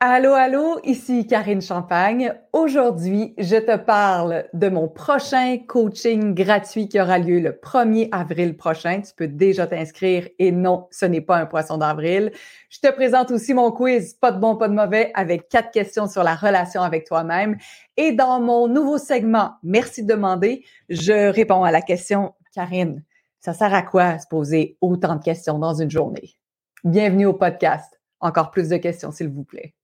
Allô, allô, ici Karine Champagne. Aujourd'hui, je te parle de mon prochain coaching gratuit qui aura lieu le 1er avril prochain. Tu peux déjà t'inscrire et non, ce n'est pas un poisson d'avril. Je te présente aussi mon quiz Pas de bon, pas de mauvais avec quatre questions sur la relation avec toi-même. Et dans mon nouveau segment Merci de demander, je réponds à la question Karine, ça sert à quoi se poser autant de questions dans une journée? Bienvenue au podcast. Encore plus de questions, s'il vous plaît.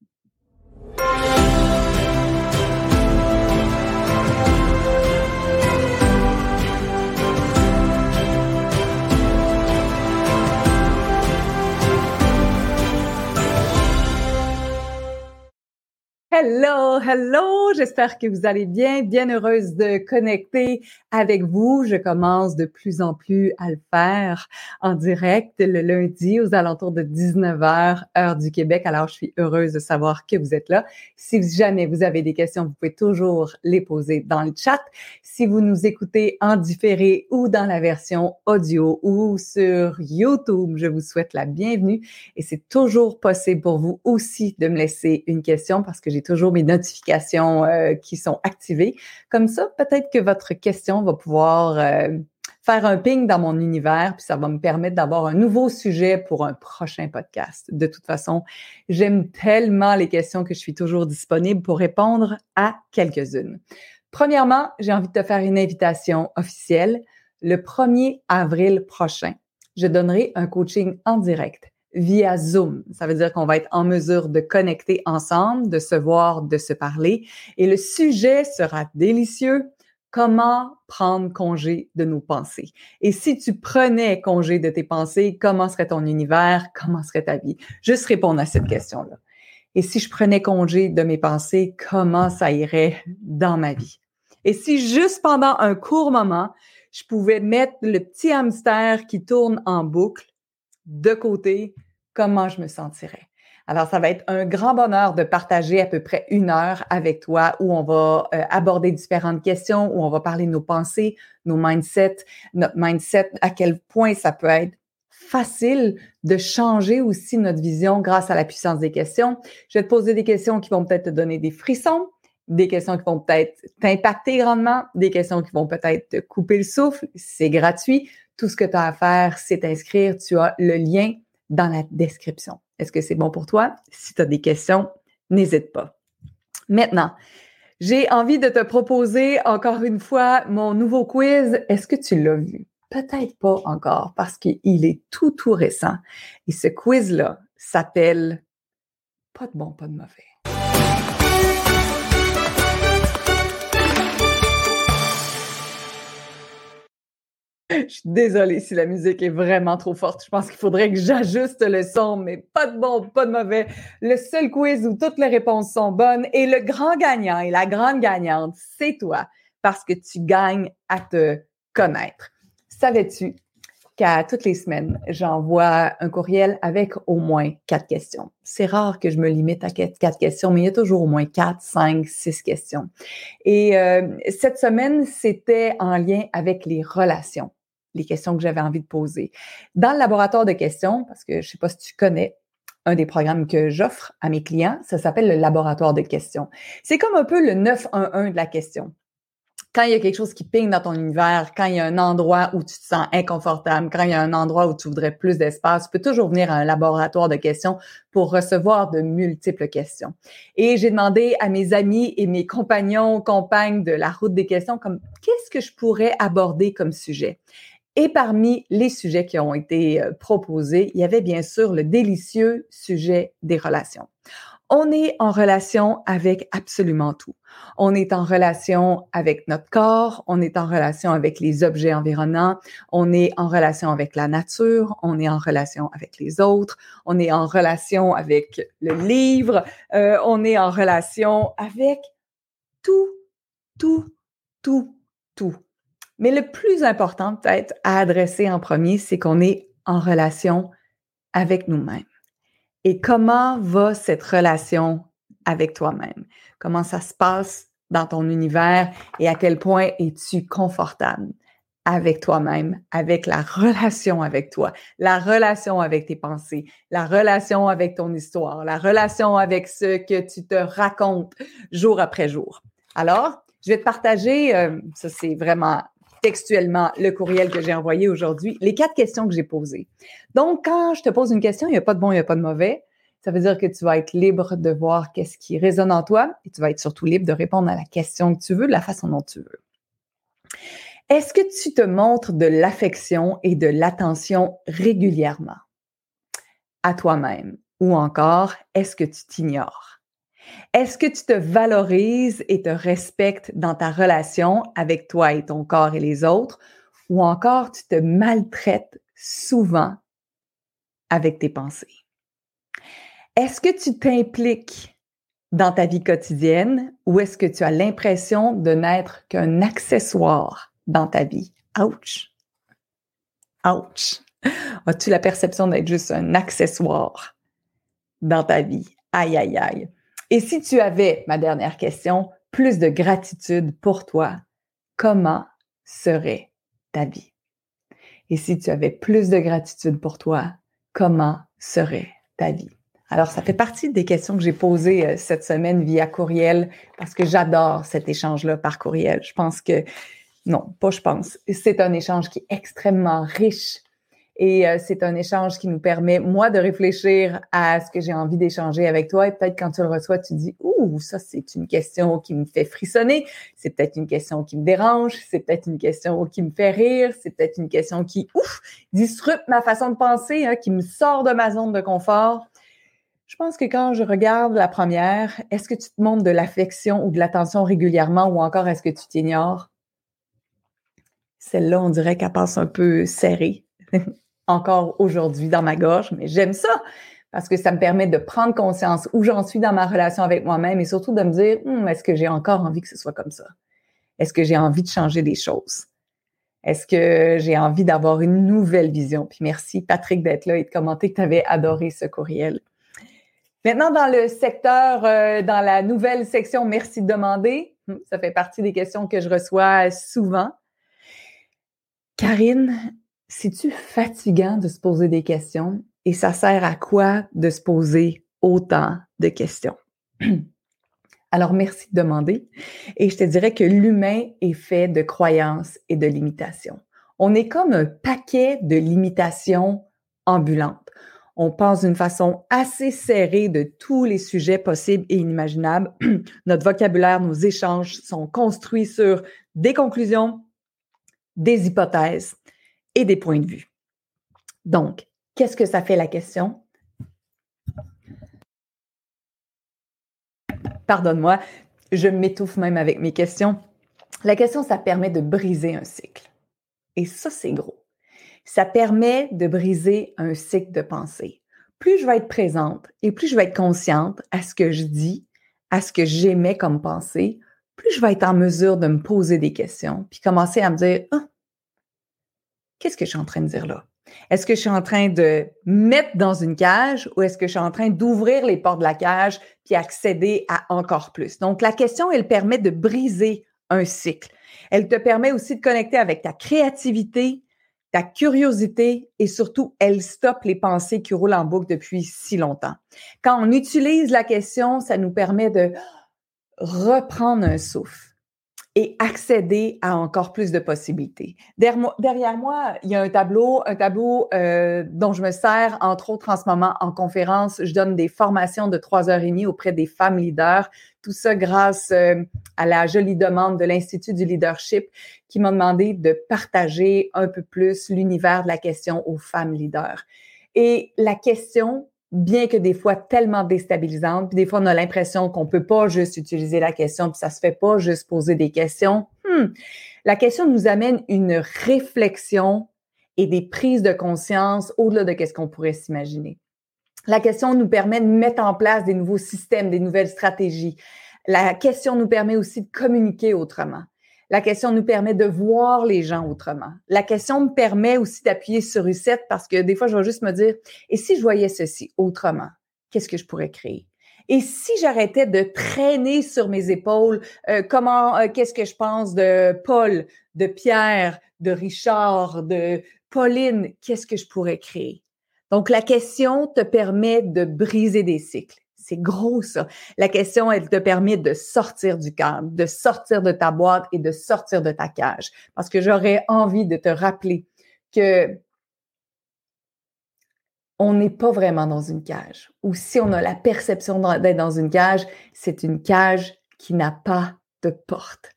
Hello, hello, j'espère que vous allez bien, bien heureuse de connecter avec vous. Je commence de plus en plus à le faire en direct le lundi aux alentours de 19h, heure du Québec. Alors, je suis heureuse de savoir que vous êtes là. Si jamais vous avez des questions, vous pouvez toujours les poser dans le chat. Si vous nous écoutez en différé ou dans la version audio ou sur YouTube, je vous souhaite la bienvenue et c'est toujours possible pour vous aussi de me laisser une question parce que j'ai toujours mes notifications euh, qui sont activées. Comme ça, peut-être que votre question va pouvoir euh, faire un ping dans mon univers, puis ça va me permettre d'avoir un nouveau sujet pour un prochain podcast. De toute façon, j'aime tellement les questions que je suis toujours disponible pour répondre à quelques-unes. Premièrement, j'ai envie de te faire une invitation officielle. Le 1er avril prochain, je donnerai un coaching en direct via Zoom. Ça veut dire qu'on va être en mesure de connecter ensemble, de se voir, de se parler. Et le sujet sera délicieux. Comment prendre congé de nos pensées? Et si tu prenais congé de tes pensées, comment serait ton univers? Comment serait ta vie? Juste répondre à cette question-là. Et si je prenais congé de mes pensées, comment ça irait dans ma vie? Et si juste pendant un court moment, je pouvais mettre le petit hamster qui tourne en boucle de côté comment je me sentirais. Alors, ça va être un grand bonheur de partager à peu près une heure avec toi où on va euh, aborder différentes questions, où on va parler de nos pensées, nos mindsets, notre mindset, à quel point ça peut être facile de changer aussi notre vision grâce à la puissance des questions. Je vais te poser des questions qui vont peut-être te donner des frissons, des questions qui vont peut-être t'impacter grandement, des questions qui vont peut-être te couper le souffle. C'est gratuit. Tout ce que tu as à faire, c'est t'inscrire. Tu as le lien dans la description. Est-ce que c'est bon pour toi? Si tu as des questions, n'hésite pas. Maintenant, j'ai envie de te proposer encore une fois mon nouveau quiz. Est-ce que tu l'as vu? Peut-être pas encore parce qu'il est tout, tout récent. Et ce quiz-là s'appelle Pas de bon, pas de mauvais. Je suis désolée si la musique est vraiment trop forte. Je pense qu'il faudrait que j'ajuste le son, mais pas de bon, pas de mauvais. Le seul quiz où toutes les réponses sont bonnes et le grand gagnant et la grande gagnante, c'est toi parce que tu gagnes à te connaître. Savais-tu qu'à toutes les semaines, j'envoie un courriel avec au moins quatre questions? C'est rare que je me limite à quatre questions, mais il y a toujours au moins quatre, cinq, six questions. Et euh, cette semaine, c'était en lien avec les relations les questions que j'avais envie de poser. Dans le laboratoire de questions, parce que je ne sais pas si tu connais, un des programmes que j'offre à mes clients, ça s'appelle le laboratoire de questions. C'est comme un peu le 911 de la question. Quand il y a quelque chose qui ping dans ton univers, quand il y a un endroit où tu te sens inconfortable, quand il y a un endroit où tu voudrais plus d'espace, tu peux toujours venir à un laboratoire de questions pour recevoir de multiples questions. Et j'ai demandé à mes amis et mes compagnons, compagnes de la route des questions, comme qu'est-ce que je pourrais aborder comme sujet? Et parmi les sujets qui ont été euh, proposés, il y avait bien sûr le délicieux sujet des relations. On est en relation avec absolument tout. On est en relation avec notre corps, on est en relation avec les objets environnants, on est en relation avec la nature, on est en relation avec les autres, on est en relation avec le livre, euh, on est en relation avec tout, tout, tout, tout. Mais le plus important peut-être à adresser en premier, c'est qu'on est en relation avec nous-mêmes. Et comment va cette relation avec toi-même? Comment ça se passe dans ton univers et à quel point es-tu confortable? avec toi-même, avec la relation avec toi, la relation avec tes pensées, la relation avec ton histoire, la relation avec ce que tu te racontes jour après jour? Alors, je vais te partager, euh, ça c'est vraiment textuellement le courriel que j'ai envoyé aujourd'hui, les quatre questions que j'ai posées. Donc, quand je te pose une question, il n'y a pas de bon, il n'y a pas de mauvais. Ça veut dire que tu vas être libre de voir qu'est-ce qui résonne en toi et tu vas être surtout libre de répondre à la question que tu veux de la façon dont tu veux. Est-ce que tu te montres de l'affection et de l'attention régulièrement? À toi-même ou encore est-ce que tu t'ignores? Est-ce que tu te valorises et te respectes dans ta relation avec toi et ton corps et les autres ou encore tu te maltraites souvent avec tes pensées? Est-ce que tu t'impliques dans ta vie quotidienne ou est-ce que tu as l'impression de n'être qu'un accessoire dans ta vie? Ouch! Ouch! As-tu la perception d'être juste un accessoire dans ta vie? Aïe, aïe, aïe. Et si tu avais, ma dernière question, plus de gratitude pour toi, comment serait ta vie? Et si tu avais plus de gratitude pour toi, comment serait ta vie? Alors, ça fait partie des questions que j'ai posées euh, cette semaine via courriel parce que j'adore cet échange-là par courriel. Je pense que non, pas je pense. C'est un échange qui est extrêmement riche et euh, c'est un échange qui nous permet, moi, de réfléchir à ce que j'ai envie d'échanger avec toi. Et peut-être quand tu le reçois, tu dis, ouh, ça, c'est une question qui me fait frissonner. C'est peut-être une question qui me dérange. C'est peut-être une question qui me fait rire. C'est peut-être une question qui, ouf, disrupte ma façon de penser, hein, qui me sort de ma zone de confort. Je pense que quand je regarde la première, est-ce que tu te montres de l'affection ou de l'attention régulièrement ou encore est-ce que tu t'ignores? Celle-là, on dirait qu'elle passe un peu serrée encore aujourd'hui dans ma gorge, mais j'aime ça parce que ça me permet de prendre conscience où j'en suis dans ma relation avec moi-même et surtout de me dire, hum, est-ce que j'ai encore envie que ce soit comme ça? Est-ce que j'ai envie de changer des choses? Est-ce que j'ai envie d'avoir une nouvelle vision? Puis merci Patrick d'être là et de commenter que tu avais adoré ce courriel. Maintenant, dans le secteur, euh, dans la nouvelle section Merci de demander, hum, ça fait partie des questions que je reçois souvent. Karine, c'est-tu fatigant de se poser des questions? Et ça sert à quoi de se poser autant de questions? Alors, merci de demander. Et je te dirais que l'humain est fait de croyances et de limitations. On est comme un paquet de limitations ambulantes. On pense d'une façon assez serrée de tous les sujets possibles et inimaginables. Notre vocabulaire, nos échanges sont construits sur des conclusions, des hypothèses et des points de vue. Donc, qu'est-ce que ça fait la question? Pardonne-moi, je m'étouffe même avec mes questions. La question, ça permet de briser un cycle. Et ça, c'est gros. Ça permet de briser un cycle de pensée. Plus je vais être présente et plus je vais être consciente à ce que je dis, à ce que j'aimais comme pensée, plus je vais être en mesure de me poser des questions, puis commencer à me dire, ah, qu'est-ce que je suis en train de dire là? Est-ce que je suis en train de mettre dans une cage ou est-ce que je suis en train d'ouvrir les portes de la cage puis accéder à encore plus? Donc, la question, elle permet de briser un cycle. Elle te permet aussi de connecter avec ta créativité, ta curiosité et surtout, elle stoppe les pensées qui roulent en boucle depuis si longtemps. Quand on utilise la question, ça nous permet de reprendre un souffle et accéder à encore plus de possibilités. Derrière moi, il y a un tableau, un tableau euh, dont je me sers entre autres en ce moment en conférence. Je donne des formations de trois heures et demie auprès des femmes leaders. Tout ça grâce euh, à la jolie demande de l'Institut du leadership qui m'a demandé de partager un peu plus l'univers de la question aux femmes leaders. Et la question, bien que des fois tellement déstabilisante, puis des fois on a l'impression qu'on peut pas juste utiliser la question, puis ça se fait pas juste poser des questions. Hmm. La question nous amène une réflexion et des prises de conscience au-delà de ce qu'on pourrait s'imaginer. La question nous permet de mettre en place des nouveaux systèmes, des nouvelles stratégies. La question nous permet aussi de communiquer autrement. La question nous permet de voir les gens autrement. La question me permet aussi d'appuyer sur reset parce que des fois, je vais juste me dire, et si je voyais ceci autrement, qu'est-ce que je pourrais créer? Et si j'arrêtais de traîner sur mes épaules, euh, comment, euh, qu'est-ce que je pense de Paul, de Pierre, de Richard, de Pauline, qu'est-ce que je pourrais créer? Donc, la question te permet de briser des cycles. C'est gros, ça. La question, elle te permet de sortir du cadre, de sortir de ta boîte et de sortir de ta cage. Parce que j'aurais envie de te rappeler que on n'est pas vraiment dans une cage. Ou si on a la perception d'être dans une cage, c'est une cage qui n'a pas de porte.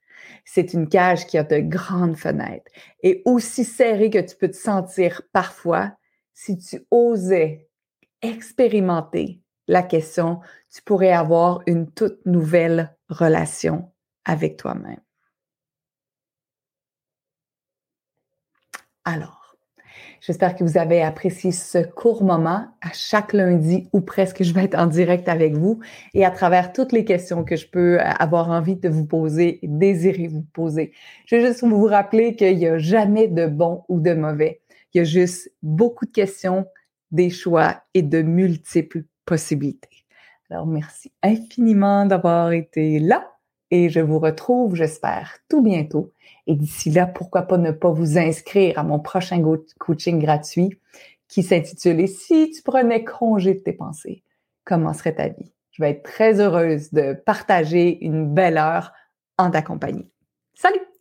C'est une cage qui a de grandes fenêtres. Et aussi serré que tu peux te sentir parfois, si tu osais expérimenter la question, tu pourrais avoir une toute nouvelle relation avec toi-même. Alors, J'espère que vous avez apprécié ce court moment. À chaque lundi ou presque, je vais être en direct avec vous et à travers toutes les questions que je peux avoir envie de vous poser désirer vous poser. Je vais juste vous rappeler qu'il n'y a jamais de bon ou de mauvais. Il y a juste beaucoup de questions, des choix et de multiples possibilités. Alors, merci infiniment d'avoir été là et je vous retrouve, j'espère, tout bientôt. Et d'ici là, pourquoi pas ne pas vous inscrire à mon prochain coaching gratuit qui s'intitule Si tu prenais congé de tes pensées, comment serait ta vie? Je vais être très heureuse de partager une belle heure en ta compagnie. Salut!